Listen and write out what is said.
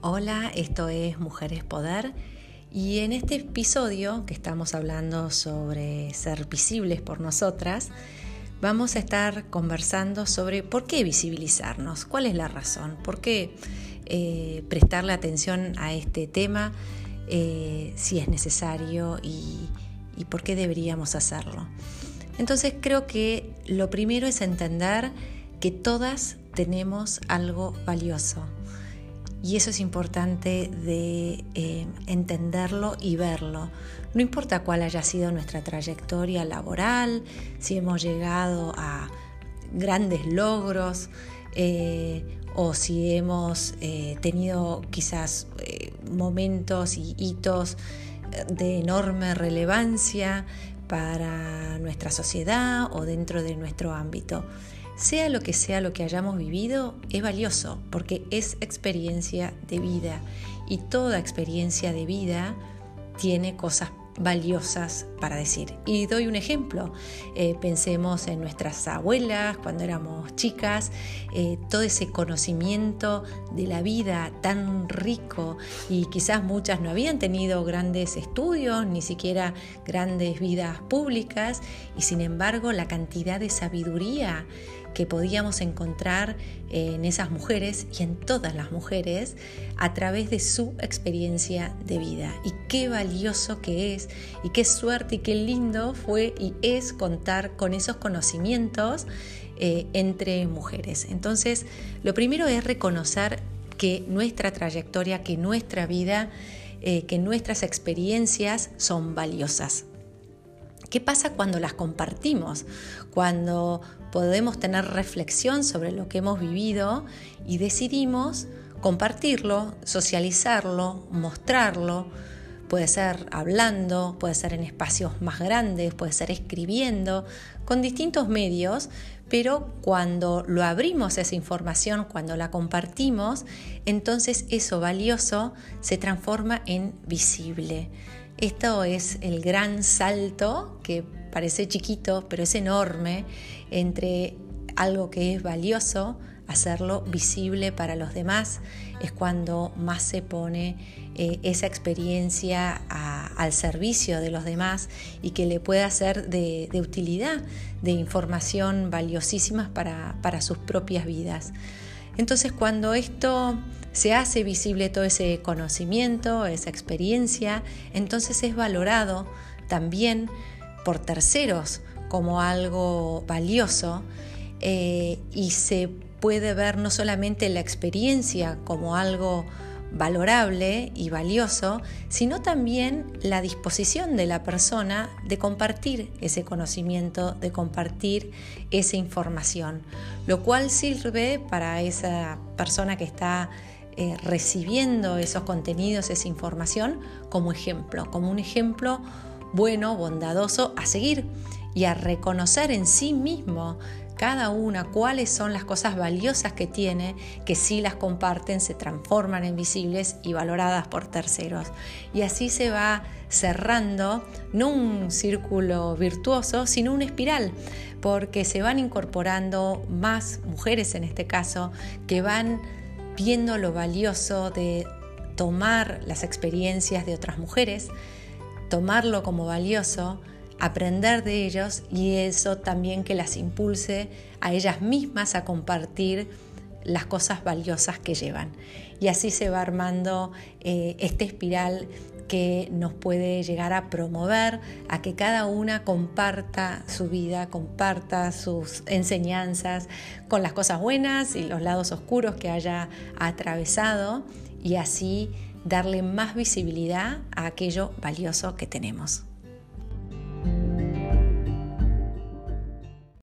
Hola, esto es Mujeres Poder y en este episodio que estamos hablando sobre ser visibles por nosotras, vamos a estar conversando sobre por qué visibilizarnos, cuál es la razón, por qué eh, prestarle atención a este tema eh, si es necesario y, y por qué deberíamos hacerlo. Entonces creo que lo primero es entender que todas tenemos algo valioso y eso es importante de eh, entenderlo y verlo. No importa cuál haya sido nuestra trayectoria laboral, si hemos llegado a grandes logros eh, o si hemos eh, tenido quizás momentos y hitos de enorme relevancia para nuestra sociedad o dentro de nuestro ámbito. Sea lo que sea lo que hayamos vivido, es valioso porque es experiencia de vida y toda experiencia de vida tiene cosas valiosas para decir. Y doy un ejemplo. Eh, pensemos en nuestras abuelas cuando éramos chicas, eh, todo ese conocimiento de la vida tan rico y quizás muchas no habían tenido grandes estudios, ni siquiera grandes vidas públicas, y sin embargo la cantidad de sabiduría que podíamos encontrar en esas mujeres y en todas las mujeres a través de su experiencia de vida. Y qué valioso que es, y qué suerte y qué lindo fue y es contar con esos conocimientos eh, entre mujeres. Entonces, lo primero es reconocer que nuestra trayectoria, que nuestra vida, eh, que nuestras experiencias son valiosas. ¿Qué pasa cuando las compartimos? Cuando podemos tener reflexión sobre lo que hemos vivido y decidimos compartirlo, socializarlo, mostrarlo. Puede ser hablando, puede ser en espacios más grandes, puede ser escribiendo, con distintos medios, pero cuando lo abrimos esa información, cuando la compartimos, entonces eso valioso se transforma en visible. Esto es el gran salto que parece chiquito, pero es enorme entre algo que es valioso, hacerlo visible para los demás, es cuando más se pone eh, esa experiencia al servicio de los demás y que le pueda ser de, utilidad, de información valiosísimas para, para sus propias vidas. Entonces cuando esto se hace visible todo ese conocimiento, esa experiencia, entonces es valorado también por terceros como algo valioso eh, y se puede ver no solamente la experiencia como algo valorable y valioso, sino también la disposición de la persona de compartir ese conocimiento, de compartir esa información, lo cual sirve para esa persona que está eh, recibiendo esos contenidos, esa información, como ejemplo, como un ejemplo bueno, bondadoso a seguir y a reconocer en sí mismo cada una cuáles son las cosas valiosas que tiene, que si las comparten se transforman en visibles y valoradas por terceros. Y así se va cerrando no un círculo virtuoso, sino una espiral, porque se van incorporando más mujeres en este caso que van viendo lo valioso de tomar las experiencias de otras mujeres, tomarlo como valioso, aprender de ellos y eso también que las impulse a ellas mismas a compartir las cosas valiosas que llevan. Y así se va armando eh, esta espiral que nos puede llegar a promover a que cada una comparta su vida, comparta sus enseñanzas con las cosas buenas y los lados oscuros que haya atravesado y así darle más visibilidad a aquello valioso que tenemos.